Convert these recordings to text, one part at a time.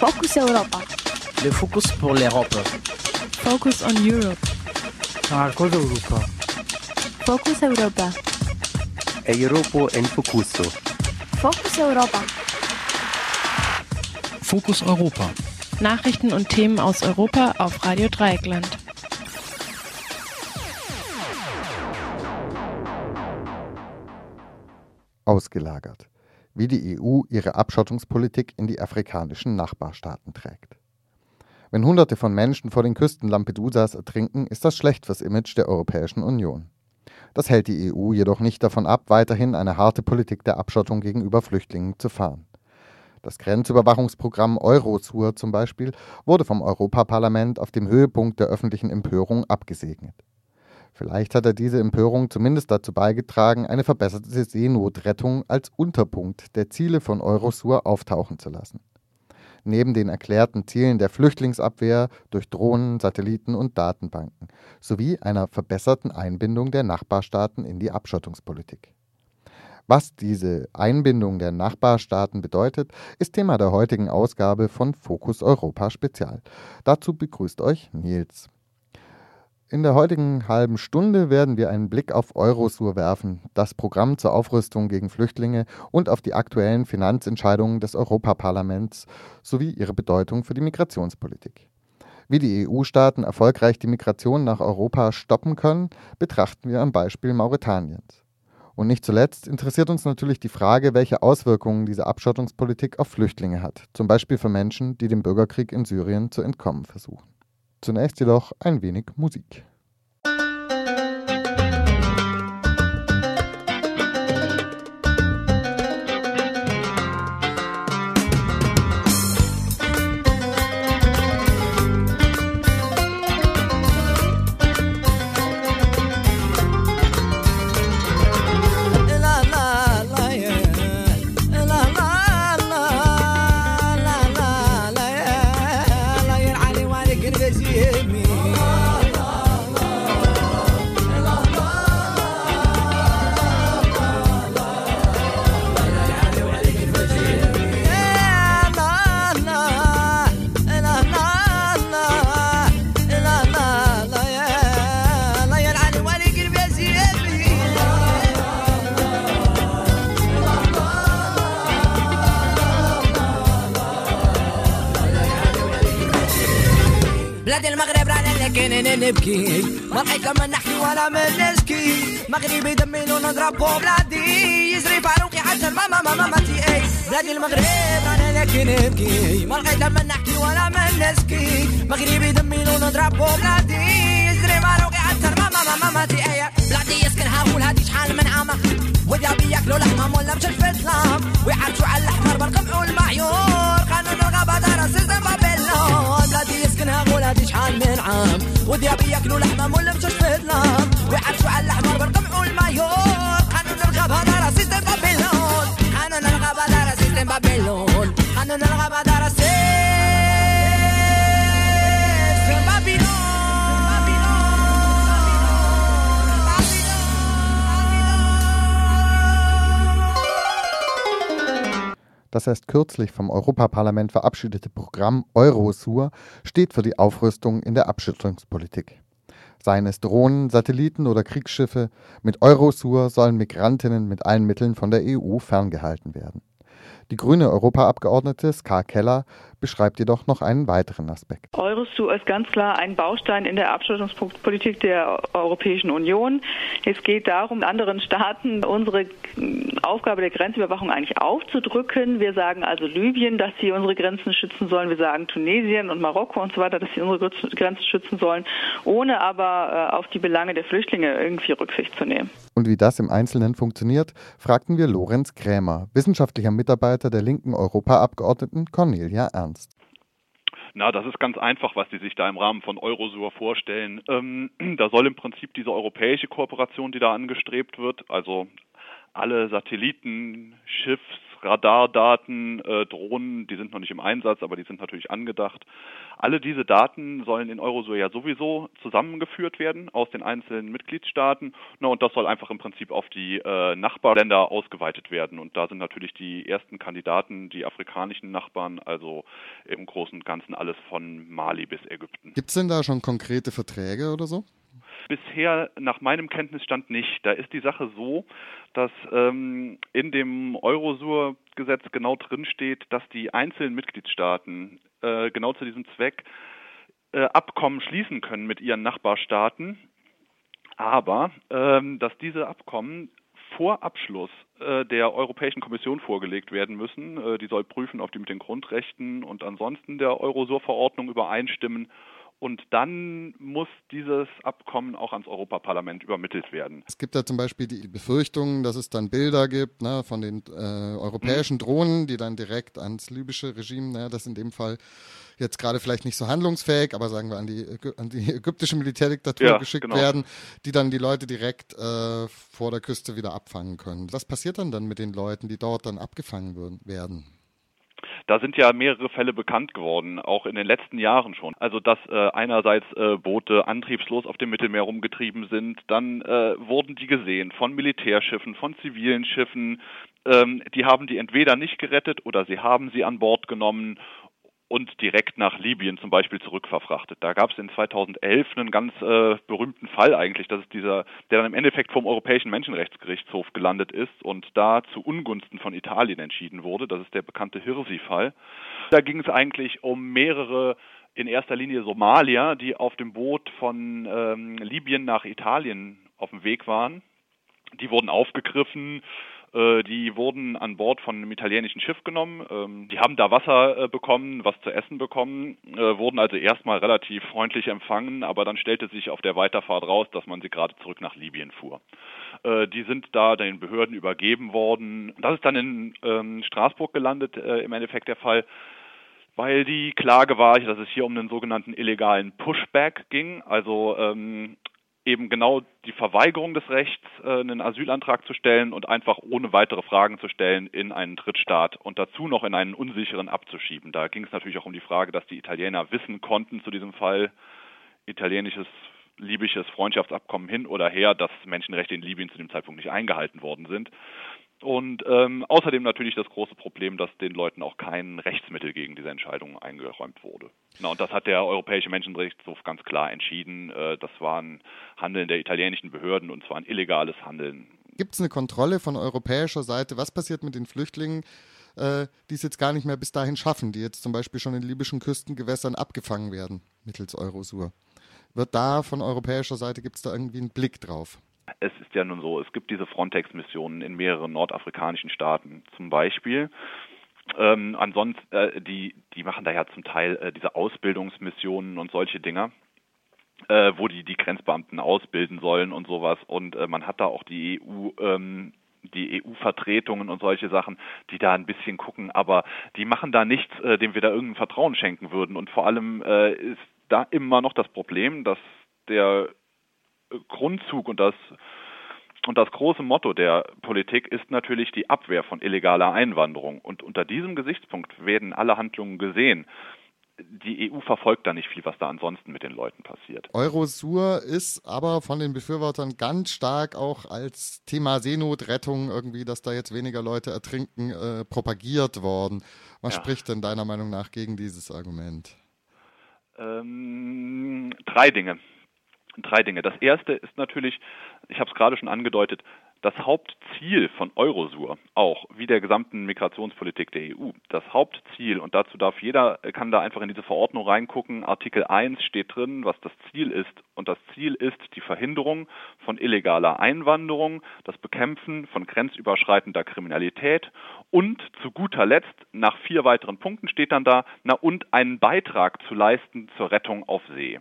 Focus Europa. Le Focus pour l'Europe. Focus on Europe. Marcos Europa. Focus Europa. Europa en Focuso. Focus Europa. Fokus Europa. Nachrichten und Themen aus Europa auf Radio Dreieckland. Ausgelagert. Wie die EU ihre Abschottungspolitik in die afrikanischen Nachbarstaaten trägt. Wenn Hunderte von Menschen vor den Küsten Lampedusas ertrinken, ist das schlecht fürs Image der Europäischen Union. Das hält die EU jedoch nicht davon ab, weiterhin eine harte Politik der Abschottung gegenüber Flüchtlingen zu fahren. Das Grenzüberwachungsprogramm Eurosur zum Beispiel wurde vom Europaparlament auf dem Höhepunkt der öffentlichen Empörung abgesegnet. Vielleicht hat er diese Empörung zumindest dazu beigetragen, eine verbesserte Seenotrettung als Unterpunkt der Ziele von Eurosur auftauchen zu lassen. Neben den erklärten Zielen der Flüchtlingsabwehr durch Drohnen, Satelliten und Datenbanken sowie einer verbesserten Einbindung der Nachbarstaaten in die Abschottungspolitik. Was diese Einbindung der Nachbarstaaten bedeutet, ist Thema der heutigen Ausgabe von Fokus Europa Spezial. Dazu begrüßt euch Nils. In der heutigen halben Stunde werden wir einen Blick auf Eurosur werfen, das Programm zur Aufrüstung gegen Flüchtlinge und auf die aktuellen Finanzentscheidungen des Europaparlaments sowie ihre Bedeutung für die Migrationspolitik. Wie die EU-Staaten erfolgreich die Migration nach Europa stoppen können, betrachten wir am Beispiel Mauretaniens. Und nicht zuletzt interessiert uns natürlich die Frage, welche Auswirkungen diese Abschottungspolitik auf Flüchtlinge hat, zum Beispiel für Menschen, die dem Bürgerkrieg in Syrien zu entkommen versuchen. Zunächst jedoch ein wenig Musik. بلاد المغرب رانا لكن نبكي. ما لقيت لما نحكي ولا من نشكي مغربي دمي لون نضربو بلادي. يزري فاروقي حتى ماما ماما ماتي أي. بلادي المغرب رانا لكن نبكي. ما لقيت لما نحكي ولا من نشكي مغربي دمي لون نضربو بلادي. يزري فاروقي حتى ماما ماما ماتي أي. بلادي يسكنها ولهادي شحال من عام وذا بياكلوا لحمة ولا مش الفتلام ويعرشوا على الأحمر بالقمع والمعيور. قانون هذا راس الزنبا بلادي يسكنها غولادي شحال من عام. وذيابي يأكلوا لحمة مول مشوش في ظلام ويعرسوا على الاحمر بالقمع والمايور قانون الغاب هذا راس الزنبا باللون قانون الغاب هذا راس الزنبا باللون قانون الغاب هذا Das erst kürzlich vom Europaparlament verabschiedete Programm Eurosur steht für die Aufrüstung in der Abschüttelungspolitik. Seien es Drohnen, Satelliten oder Kriegsschiffe, mit Eurosur sollen Migrantinnen mit allen Mitteln von der EU ferngehalten werden. Die grüne Europaabgeordnete Ska Keller beschreibt jedoch noch einen weiteren Aspekt. Eurosur ist ganz klar ein Baustein in der Abschottungspolitik der Europäischen Union. Es geht darum, anderen Staaten unsere Aufgabe der Grenzüberwachung eigentlich aufzudrücken. Wir sagen also Libyen, dass sie unsere Grenzen schützen sollen. Wir sagen Tunesien und Marokko und so weiter, dass sie unsere Grenzen schützen sollen, ohne aber auf die Belange der Flüchtlinge irgendwie Rücksicht zu nehmen. Und wie das im Einzelnen funktioniert, fragten wir Lorenz Krämer, wissenschaftlicher Mitarbeiter der linken Europaabgeordneten Cornelia Ernst. Na, das ist ganz einfach, was Sie sich da im Rahmen von Eurosur vorstellen. Ähm, da soll im Prinzip diese europäische Kooperation, die da angestrebt wird, also alle Satelliten, Schiffs, Radardaten, äh, Drohnen, die sind noch nicht im Einsatz, aber die sind natürlich angedacht. Alle diese Daten sollen in Eurosur ja sowieso zusammengeführt werden aus den einzelnen Mitgliedstaaten. Na, und das soll einfach im Prinzip auf die äh, Nachbarländer ausgeweitet werden. Und da sind natürlich die ersten Kandidaten, die afrikanischen Nachbarn, also im Großen und Ganzen alles von Mali bis Ägypten. Gibt es denn da schon konkrete Verträge oder so? Bisher nach meinem Kenntnisstand nicht. Da ist die Sache so, dass ähm, in dem Eurosur-Gesetz genau drinsteht, dass die einzelnen Mitgliedstaaten äh, genau zu diesem Zweck äh, Abkommen schließen können mit ihren Nachbarstaaten, aber ähm, dass diese Abkommen vor Abschluss äh, der Europäischen Kommission vorgelegt werden müssen. Äh, die soll prüfen, ob die mit den Grundrechten und ansonsten der Eurosur-Verordnung übereinstimmen und dann muss dieses Abkommen auch ans Europaparlament übermittelt werden. Es gibt ja zum Beispiel die Befürchtung, dass es dann Bilder gibt ne, von den äh, europäischen mhm. Drohnen, die dann direkt ans libysche Regime, ne, das in dem Fall jetzt gerade vielleicht nicht so handlungsfähig, aber sagen wir an die, an die ägyptische Militärdiktatur ja, geschickt genau. werden, die dann die Leute direkt äh, vor der Küste wieder abfangen können. Was passiert dann dann mit den Leuten, die dort dann abgefangen werden? Da sind ja mehrere Fälle bekannt geworden, auch in den letzten Jahren schon. Also dass äh, einerseits äh, Boote antriebslos auf dem Mittelmeer rumgetrieben sind, dann äh, wurden die gesehen von Militärschiffen, von zivilen Schiffen. Ähm, die haben die entweder nicht gerettet oder sie haben sie an Bord genommen und direkt nach Libyen zum Beispiel zurückverfrachtet. Da gab es in 2011 einen ganz äh, berühmten Fall eigentlich, das ist dieser, der dann im Endeffekt vom Europäischen Menschenrechtsgerichtshof gelandet ist und da zu Ungunsten von Italien entschieden wurde. Das ist der bekannte Hirsi-Fall. Da ging es eigentlich um mehrere in erster Linie Somalier, die auf dem Boot von ähm, Libyen nach Italien auf dem Weg waren. Die wurden aufgegriffen, die wurden an Bord von einem italienischen Schiff genommen. Ähm, die haben da Wasser äh, bekommen, was zu essen bekommen, äh, wurden also erstmal relativ freundlich empfangen, aber dann stellte sich auf der Weiterfahrt raus, dass man sie gerade zurück nach Libyen fuhr. Die sind da den Behörden übergeben worden. Das ist dann in ähm, Straßburg gelandet, im Endeffekt der Fall weil die Klage war, dass es hier um einen sogenannten illegalen Pushback ging, also ähm, eben genau die Verweigerung des Rechts, äh, einen Asylantrag zu stellen und einfach ohne weitere Fragen zu stellen in einen Drittstaat und dazu noch in einen unsicheren abzuschieben. Da ging es natürlich auch um die Frage, dass die Italiener wissen konnten zu diesem Fall, italienisches libysches Freundschaftsabkommen hin oder her, dass Menschenrechte in Libyen zu dem Zeitpunkt nicht eingehalten worden sind. Und ähm, außerdem natürlich das große Problem, dass den Leuten auch kein Rechtsmittel gegen diese Entscheidung eingeräumt wurde. Na, und das hat der Europäische Menschenrechtshof ganz klar entschieden. Äh, das war ein Handeln der italienischen Behörden und zwar ein illegales Handeln. Gibt es eine Kontrolle von europäischer Seite? Was passiert mit den Flüchtlingen, äh, die es jetzt gar nicht mehr bis dahin schaffen, die jetzt zum Beispiel schon in libyschen Küstengewässern abgefangen werden mittels Eurosur? Wird da von europäischer Seite, gibt es da irgendwie einen Blick drauf? Es ist ja nun so, es gibt diese Frontex-Missionen in mehreren nordafrikanischen Staaten zum Beispiel. Ähm, ansonsten, äh, die, die machen da ja zum Teil äh, diese Ausbildungsmissionen und solche Dinger. Äh, wo die die Grenzbeamten ausbilden sollen und sowas. Und äh, man hat da auch die EU ähm, die EU-Vertretungen und solche Sachen, die da ein bisschen gucken, aber die machen da nichts, äh, dem wir da irgendein Vertrauen schenken würden. Und vor allem äh, ist da immer noch das Problem, dass der Grundzug und das und das große Motto der Politik ist natürlich die Abwehr von illegaler Einwanderung. Und unter diesem Gesichtspunkt werden alle Handlungen gesehen. Die EU verfolgt da nicht viel, was da ansonsten mit den Leuten passiert. Eurosur ist aber von den Befürwortern ganz stark auch als Thema Seenotrettung irgendwie, dass da jetzt weniger Leute ertrinken, äh, propagiert worden. Was ja. spricht denn deiner Meinung nach gegen dieses Argument? Ähm, drei Dinge drei Dinge. Das erste ist natürlich, ich habe es gerade schon angedeutet, das Hauptziel von Eurosur, auch wie der gesamten Migrationspolitik der EU, das Hauptziel, und dazu darf jeder, kann da einfach in diese Verordnung reingucken, Artikel 1 steht drin, was das Ziel ist. Und das Ziel ist die Verhinderung von illegaler Einwanderung, das Bekämpfen von grenzüberschreitender Kriminalität und zu guter Letzt, nach vier weiteren Punkten steht dann da, na und einen Beitrag zu leisten zur Rettung auf See.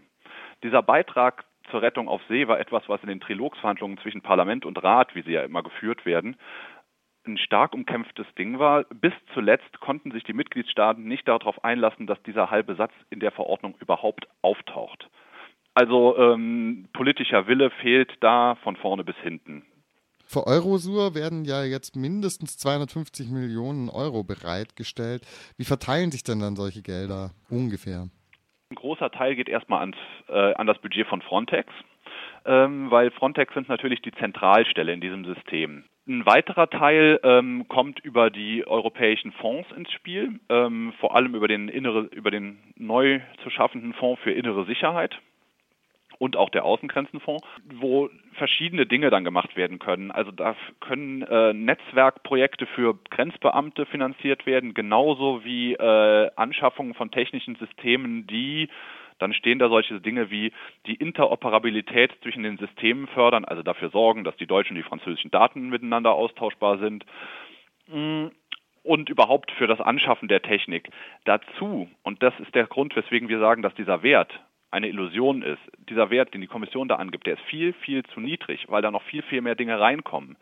Dieser Beitrag zur Rettung auf See war etwas, was in den Trilogsverhandlungen zwischen Parlament und Rat, wie sie ja immer geführt werden, ein stark umkämpftes Ding war. Bis zuletzt konnten sich die Mitgliedstaaten nicht darauf einlassen, dass dieser halbe Satz in der Verordnung überhaupt auftaucht. Also ähm, politischer Wille fehlt da von vorne bis hinten. Für Eurosur werden ja jetzt mindestens 250 Millionen Euro bereitgestellt. Wie verteilen sich denn dann solche Gelder ungefähr? Ein großer Teil geht erstmal ans, äh, an das Budget von Frontex, ähm, weil Frontex sind natürlich die Zentralstelle in diesem System. Ein weiterer Teil ähm, kommt über die europäischen Fonds ins Spiel, ähm, vor allem über den, innere, über den neu zu schaffenden Fonds für innere Sicherheit und auch der Außengrenzenfonds, wo verschiedene Dinge dann gemacht werden können. Also da können äh, Netzwerkprojekte für Grenzbeamte finanziert werden, genauso wie äh, Anschaffungen von technischen Systemen, die dann stehen da solche Dinge wie die Interoperabilität zwischen den Systemen fördern, also dafür sorgen, dass die deutschen und die französischen Daten miteinander austauschbar sind. Mm, und überhaupt für das Anschaffen der Technik. Dazu, und das ist der Grund, weswegen wir sagen, dass dieser Wert eine Illusion ist. Dieser Wert, den die Kommission da angibt, der ist viel, viel zu niedrig, weil da noch viel, viel mehr Dinge reinkommen.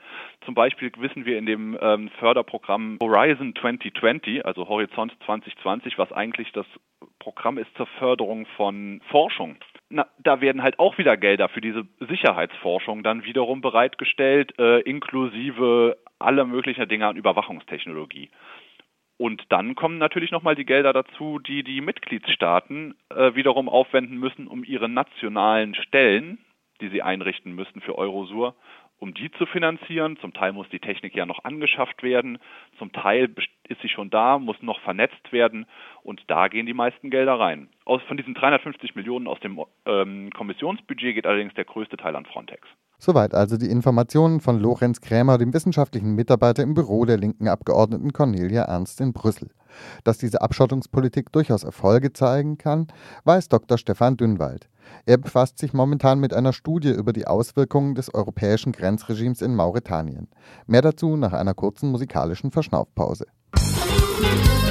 Zum Beispiel wissen wir in dem ähm, Förderprogramm Horizon 2020, also Horizont 2020, was eigentlich das Programm ist zur Förderung von Forschung. Na, da werden halt auch wieder Gelder für diese Sicherheitsforschung dann wiederum bereitgestellt, äh, inklusive aller möglichen Dinge an Überwachungstechnologie. Und dann kommen natürlich nochmal die Gelder dazu, die die Mitgliedstaaten äh, wiederum aufwenden müssen, um ihre nationalen Stellen, die sie einrichten müssen für Eurosur, um die zu finanzieren. Zum Teil muss die Technik ja noch angeschafft werden, zum Teil ist sie schon da, muss noch vernetzt werden und da gehen die meisten Gelder rein. Aus, von diesen 350 Millionen aus dem ähm, Kommissionsbudget geht allerdings der größte Teil an Frontex. Soweit also die Informationen von Lorenz Krämer, dem wissenschaftlichen Mitarbeiter im Büro der linken Abgeordneten Cornelia Ernst in Brüssel. Dass diese Abschottungspolitik durchaus Erfolge zeigen kann, weiß Dr. Stefan Dünnwald. Er befasst sich momentan mit einer Studie über die Auswirkungen des europäischen Grenzregimes in Mauretanien. Mehr dazu nach einer kurzen musikalischen Verschnaufpause. Musik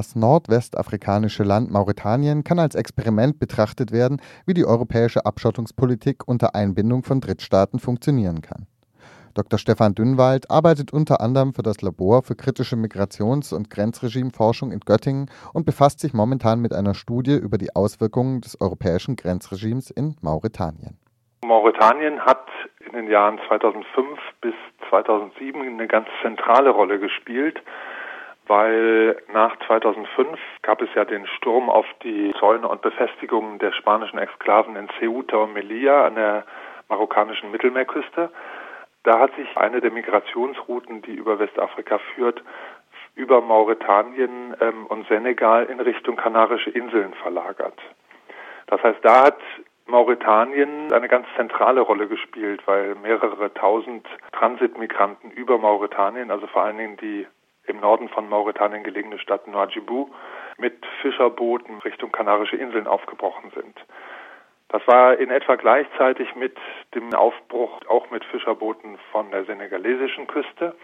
Das nordwestafrikanische Land Mauretanien kann als Experiment betrachtet werden, wie die europäische Abschottungspolitik unter Einbindung von Drittstaaten funktionieren kann. Dr. Stefan Dünnwald arbeitet unter anderem für das Labor für kritische Migrations- und Grenzregimeforschung in Göttingen und befasst sich momentan mit einer Studie über die Auswirkungen des europäischen Grenzregimes in Mauretanien. Mauretanien hat in den Jahren 2005 bis 2007 eine ganz zentrale Rolle gespielt, weil nach 2005 gab es ja den Sturm auf die Zäune und Befestigungen der spanischen Exklaven in Ceuta und Melilla an der marokkanischen Mittelmeerküste. Da hat sich eine der Migrationsrouten, die über Westafrika führt, über Mauretanien ähm, und Senegal in Richtung Kanarische Inseln verlagert. Das heißt, da hat Mauretanien eine ganz zentrale Rolle gespielt, weil mehrere tausend Transitmigranten über Mauretanien, also vor allen Dingen die im Norden von Mauretanien gelegene Stadt Nouadhibou, mit Fischerbooten Richtung Kanarische Inseln aufgebrochen sind. Das war in etwa gleichzeitig mit dem Aufbruch auch mit Fischerbooten von der senegalesischen Küste.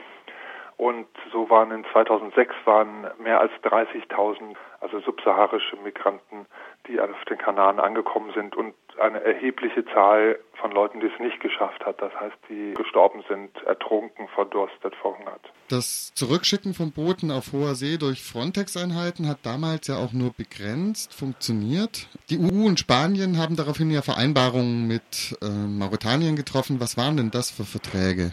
Und so waren in 2006 waren mehr als 30.000, also subsaharische Migranten, die auf den Kanaren angekommen sind und eine erhebliche Zahl von Leuten, die es nicht geschafft hat. Das heißt, die gestorben sind, ertrunken, verdurstet, verhungert. Das Zurückschicken von Booten auf hoher See durch Frontex-Einheiten hat damals ja auch nur begrenzt funktioniert. Die EU und Spanien haben daraufhin ja Vereinbarungen mit äh, Mauretanien getroffen. Was waren denn das für Verträge?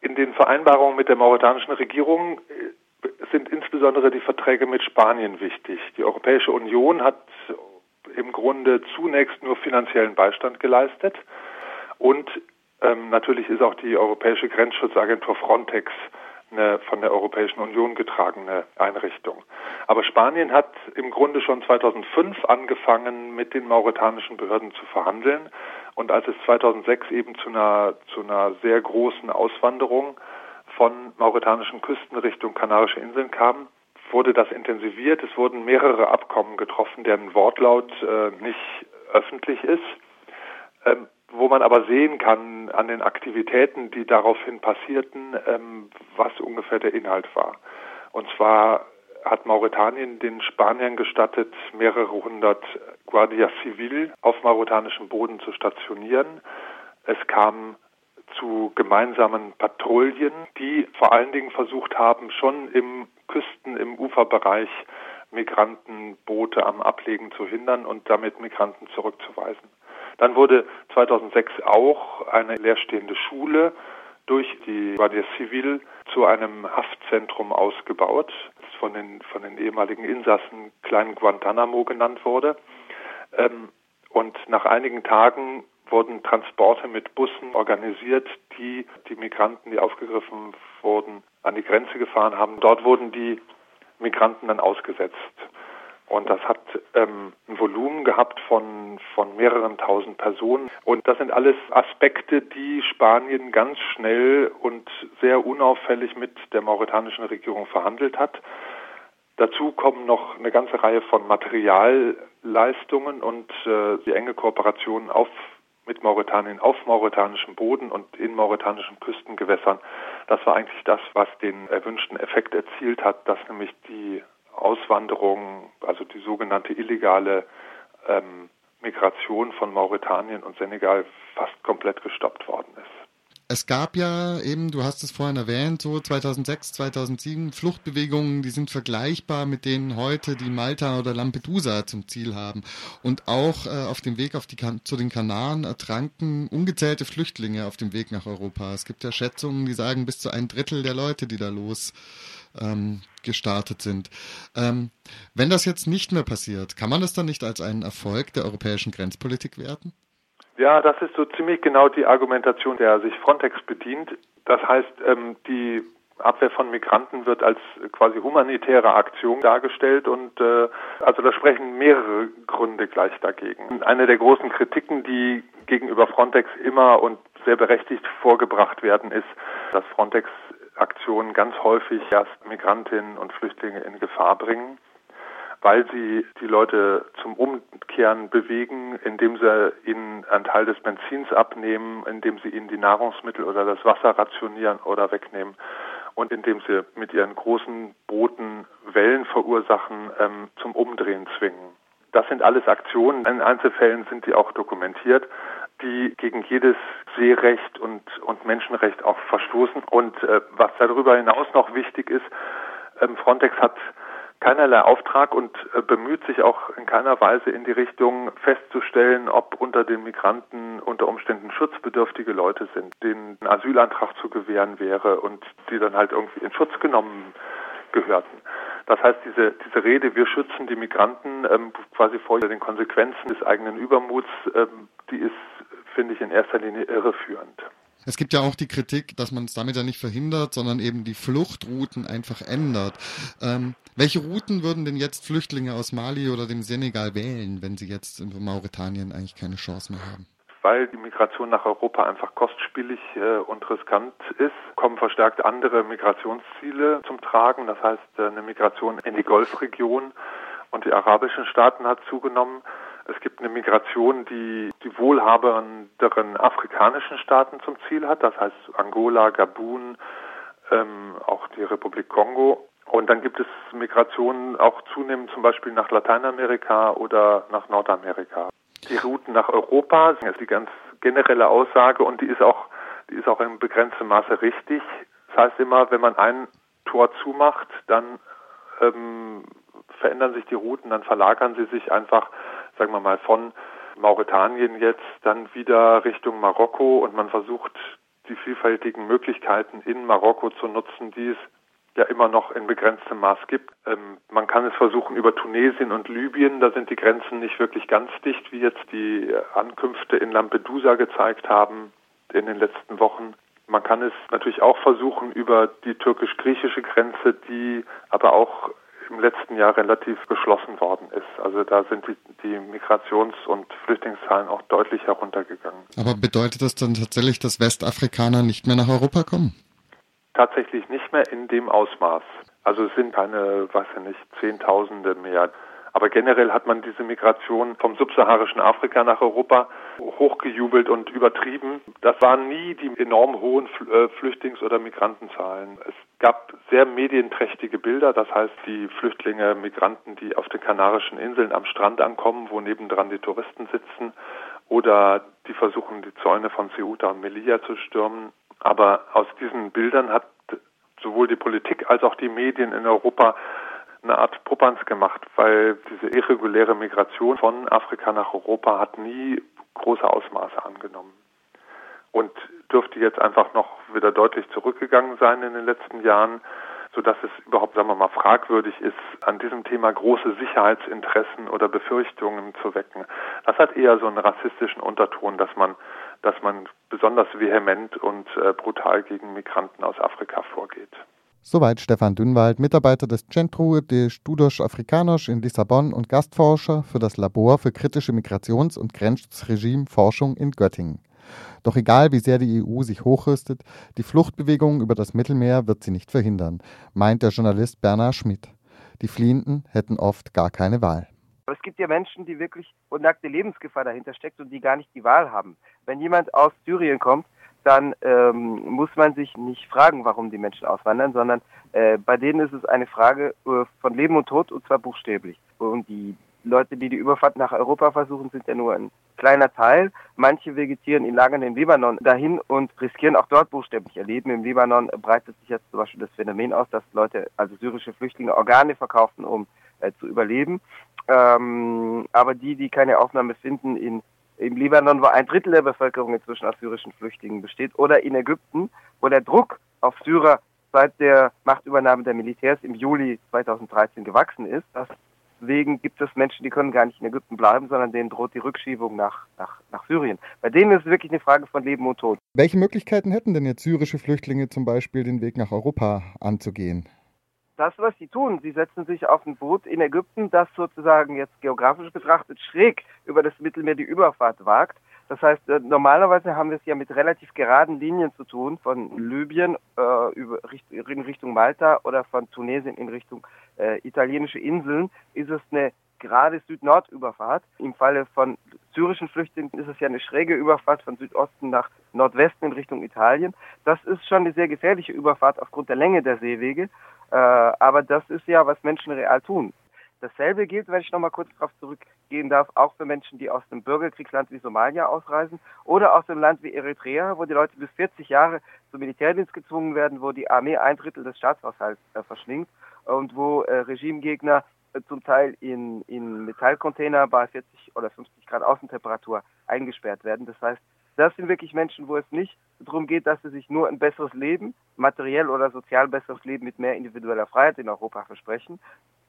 In den Vereinbarungen mit der mauretanischen Regierung äh, sind insbesondere die Verträge mit Spanien wichtig. Die Europäische Union hat im Grunde zunächst nur finanziellen Beistand geleistet und ähm, natürlich ist auch die Europäische Grenzschutzagentur Frontex eine von der Europäischen Union getragene Einrichtung. Aber Spanien hat im Grunde schon 2005 angefangen, mit den mauretanischen Behörden zu verhandeln. Und als es 2006 eben zu einer, zu einer sehr großen Auswanderung von mauretanischen Küsten Richtung Kanarische Inseln kam, wurde das intensiviert. Es wurden mehrere Abkommen getroffen, deren Wortlaut äh, nicht öffentlich ist, ähm, wo man aber sehen kann an den Aktivitäten, die daraufhin passierten, ähm, was ungefähr der Inhalt war. Und zwar hat Mauretanien den Spaniern gestattet, mehrere hundert Guardia Civil auf mauretanischem Boden zu stationieren. Es kam zu gemeinsamen Patrouillen, die vor allen Dingen versucht haben, schon im Küsten, im Uferbereich Migrantenboote am Ablegen zu hindern und damit Migranten zurückzuweisen. Dann wurde 2006 auch eine leerstehende Schule durch die Guardia Civil zu einem Haftzentrum ausgebaut, das von den, von den ehemaligen Insassen Klein Guantanamo genannt wurde. Ähm, und nach einigen Tagen wurden Transporte mit Bussen organisiert, die die Migranten, die aufgegriffen wurden, an die Grenze gefahren haben. Dort wurden die Migranten dann ausgesetzt. Und das hat ähm, ein Volumen gehabt von, von mehreren tausend Personen. Und das sind alles Aspekte, die Spanien ganz schnell und sehr unauffällig mit der mauretanischen Regierung verhandelt hat. Dazu kommen noch eine ganze Reihe von Materialleistungen und äh, die enge Kooperation auf mit Mauretanien auf mauretanischem Boden und in mauretanischen Küstengewässern. Das war eigentlich das, was den erwünschten Effekt erzielt hat, dass nämlich die Auswanderung, also die sogenannte illegale ähm, Migration von Mauretanien und Senegal fast komplett gestoppt worden ist. Es gab ja eben, du hast es vorhin erwähnt, so 2006, 2007 Fluchtbewegungen, die sind vergleichbar mit denen heute, die Malta oder Lampedusa zum Ziel haben. Und auch äh, auf dem Weg auf die zu den Kanaren ertranken ungezählte Flüchtlinge auf dem Weg nach Europa. Es gibt ja Schätzungen, die sagen, bis zu ein Drittel der Leute, die da los ähm, gestartet sind. Ähm, wenn das jetzt nicht mehr passiert, kann man das dann nicht als einen Erfolg der europäischen Grenzpolitik werten? Ja, das ist so ziemlich genau die Argumentation, der sich Frontex bedient. Das heißt, ähm, die Abwehr von Migranten wird als quasi humanitäre Aktion dargestellt und äh, also da sprechen mehrere Gründe gleich dagegen. Eine der großen Kritiken, die gegenüber Frontex immer und sehr berechtigt vorgebracht werden, ist, dass Frontex Aktionen ganz häufig erst Migrantinnen und Flüchtlinge in Gefahr bringen weil sie die Leute zum Umkehren bewegen, indem sie ihnen einen Teil des Benzins abnehmen, indem sie ihnen die Nahrungsmittel oder das Wasser rationieren oder wegnehmen. und indem sie mit ihren großen Booten Wellen verursachen, ähm, zum Umdrehen zwingen. Das sind alles Aktionen. In Einzelfällen sind die auch dokumentiert, die gegen jedes Seerecht und, und Menschenrecht auch verstoßen. Und äh, was darüber hinaus noch wichtig ist, ähm, Frontex hat keinerlei Auftrag und äh, bemüht sich auch in keiner Weise in die Richtung festzustellen, ob unter den Migranten unter Umständen schutzbedürftige Leute sind, denen ein Asylantrag zu gewähren wäre und die dann halt irgendwie in Schutz genommen gehörten. Das heißt, diese, diese Rede, wir schützen die Migranten ähm, quasi vor den Konsequenzen des eigenen Übermuts, ähm, die ist, finde ich, in erster Linie irreführend. Es gibt ja auch die Kritik, dass man es damit ja nicht verhindert, sondern eben die Fluchtrouten einfach ändert. Ähm, welche Routen würden denn jetzt Flüchtlinge aus Mali oder dem Senegal wählen, wenn sie jetzt in Mauretanien eigentlich keine Chance mehr haben? Weil die Migration nach Europa einfach kostspielig äh, und riskant ist, kommen verstärkt andere Migrationsziele zum Tragen. Das heißt, äh, eine Migration in die Golfregion und die arabischen Staaten hat zugenommen. Es gibt eine Migration, die die wohlhabenderen afrikanischen Staaten zum Ziel hat, das heißt Angola, Gabun, ähm, auch die Republik Kongo. Und dann gibt es Migrationen auch zunehmend zum Beispiel nach Lateinamerika oder nach Nordamerika. Die Routen nach Europa ist die ganz generelle Aussage und die ist auch, die ist auch in begrenztem Maße richtig. Das heißt immer, wenn man ein Tor zumacht, dann ähm, verändern sich die Routen, dann verlagern sie sich einfach sagen wir mal, von Mauretanien jetzt dann wieder Richtung Marokko und man versucht, die vielfältigen Möglichkeiten in Marokko zu nutzen, die es ja immer noch in begrenztem Maß gibt. Ähm, man kann es versuchen über Tunesien und Libyen, da sind die Grenzen nicht wirklich ganz dicht, wie jetzt die Ankünfte in Lampedusa gezeigt haben in den letzten Wochen. Man kann es natürlich auch versuchen über die türkisch-griechische Grenze, die aber auch im letzten Jahr relativ geschlossen worden ist. Also da sind die, die Migrations- und Flüchtlingszahlen auch deutlich heruntergegangen. Aber bedeutet das dann tatsächlich, dass Westafrikaner nicht mehr nach Europa kommen? Tatsächlich nicht mehr in dem Ausmaß. Also es sind keine, weiß ich nicht, Zehntausende mehr. Aber generell hat man diese Migration vom subsaharischen Afrika nach Europa hochgejubelt und übertrieben. Das waren nie die enorm hohen äh, Flüchtlings- oder Migrantenzahlen. Es gab sehr medienträchtige Bilder, das heißt die Flüchtlinge, Migranten, die auf den Kanarischen Inseln am Strand ankommen, wo nebendran die Touristen sitzen, oder die versuchen, die Zäune von Ceuta und Melilla zu stürmen. Aber aus diesen Bildern hat sowohl die Politik als auch die Medien in Europa eine Art Popanz gemacht, weil diese irreguläre Migration von Afrika nach Europa hat nie große Ausmaße angenommen und dürfte jetzt einfach noch wieder deutlich zurückgegangen sein in den letzten Jahren, sodass es überhaupt, sagen wir mal, fragwürdig ist, an diesem Thema große Sicherheitsinteressen oder Befürchtungen zu wecken. Das hat eher so einen rassistischen Unterton, dass man, dass man besonders vehement und äh, brutal gegen Migranten aus Afrika vorgeht. Soweit Stefan Dünnwald, Mitarbeiter des Centro de Studos Africanos in Lissabon und Gastforscher für das Labor für kritische Migrations- und Grenzregimeforschung in Göttingen. Doch egal, wie sehr die EU sich hochrüstet, die Fluchtbewegung über das Mittelmeer wird sie nicht verhindern, meint der Journalist Bernhard Schmidt. Die Fliehenden hätten oft gar keine Wahl. Es gibt ja Menschen, die wirklich nackte Lebensgefahr dahinter steckt und die gar nicht die Wahl haben. Wenn jemand aus Syrien kommt, dann ähm, muss man sich nicht fragen, warum die Menschen auswandern, sondern äh, bei denen ist es eine Frage äh, von Leben und Tod und zwar buchstäblich. Und die Leute, die die Überfahrt nach Europa versuchen, sind ja nur ein kleiner Teil. Manche vegetieren in Lagern in Libanon dahin und riskieren auch dort buchstäblich ihr Leben. Im Libanon breitet sich jetzt zum Beispiel das Phänomen aus, dass Leute, also syrische Flüchtlinge, Organe verkaufen, um äh, zu überleben. Ähm, aber die, die keine Aufnahme finden in im Libanon, wo ein Drittel der Bevölkerung inzwischen aus syrischen Flüchtlingen besteht, oder in Ägypten, wo der Druck auf Syrer seit der Machtübernahme der Militärs im Juli 2013 gewachsen ist. Deswegen gibt es Menschen, die können gar nicht in Ägypten bleiben, sondern denen droht die Rückschiebung nach, nach, nach Syrien. Bei denen ist es wirklich eine Frage von Leben und Tod. Welche Möglichkeiten hätten denn jetzt syrische Flüchtlinge zum Beispiel, den Weg nach Europa anzugehen? Das, was sie tun. Sie setzen sich auf ein Boot in Ägypten, das sozusagen jetzt geografisch betrachtet schräg über das Mittelmeer die Überfahrt wagt. Das heißt, äh, normalerweise haben wir es ja mit relativ geraden Linien zu tun, von Libyen äh, über, in Richtung Malta oder von Tunesien in Richtung äh, italienische Inseln, ist es eine gerade Süd-Nord-Überfahrt. Im Falle von syrischen Flüchtlingen ist es ja eine schräge Überfahrt von Südosten nach Nordwesten in Richtung Italien. Das ist schon eine sehr gefährliche Überfahrt aufgrund der Länge der Seewege. Äh, aber das ist ja, was Menschen real tun. Dasselbe gilt, wenn ich nochmal kurz darauf zurückgehen darf, auch für Menschen, die aus dem Bürgerkriegsland wie Somalia ausreisen oder aus dem Land wie Eritrea, wo die Leute bis 40 Jahre zum Militärdienst gezwungen werden, wo die Armee ein Drittel des Staatshaushalts äh, verschlingt und wo äh, Regimegegner zum Teil in, in Metallcontainer bei 40 oder 50 Grad Außentemperatur eingesperrt werden. Das heißt, das sind wirklich Menschen, wo es nicht darum geht, dass sie sich nur ein besseres Leben, materiell oder sozial besseres Leben mit mehr individueller Freiheit in Europa versprechen,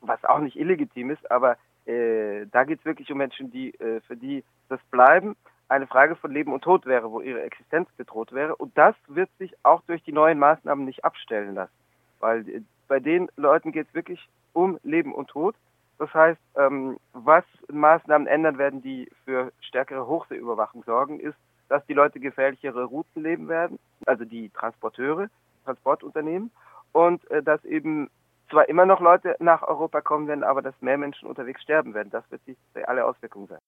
was auch nicht illegitim ist, aber äh, da geht es wirklich um Menschen, die äh, für die das Bleiben eine Frage von Leben und Tod wäre, wo ihre Existenz bedroht wäre. Und das wird sich auch durch die neuen Maßnahmen nicht abstellen lassen. Weil äh, bei den Leuten geht es wirklich um Leben und Tod. Das heißt, ähm, was Maßnahmen ändern werden, die für stärkere Hochseeüberwachung sorgen, ist, dass die Leute gefährlichere Routen leben werden, also die Transporteure, Transportunternehmen, und äh, dass eben zwar immer noch Leute nach Europa kommen werden, aber dass mehr Menschen unterwegs sterben werden. Das wird die reale Auswirkung sein.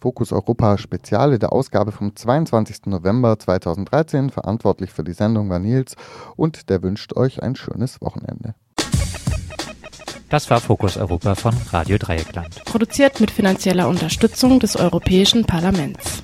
Fokus Europa Speziale der Ausgabe vom 22. November 2013. Verantwortlich für die Sendung war Nils und der wünscht euch ein schönes Wochenende. Das war Fokus Europa von Radio Dreieckland. Produziert mit finanzieller Unterstützung des Europäischen Parlaments.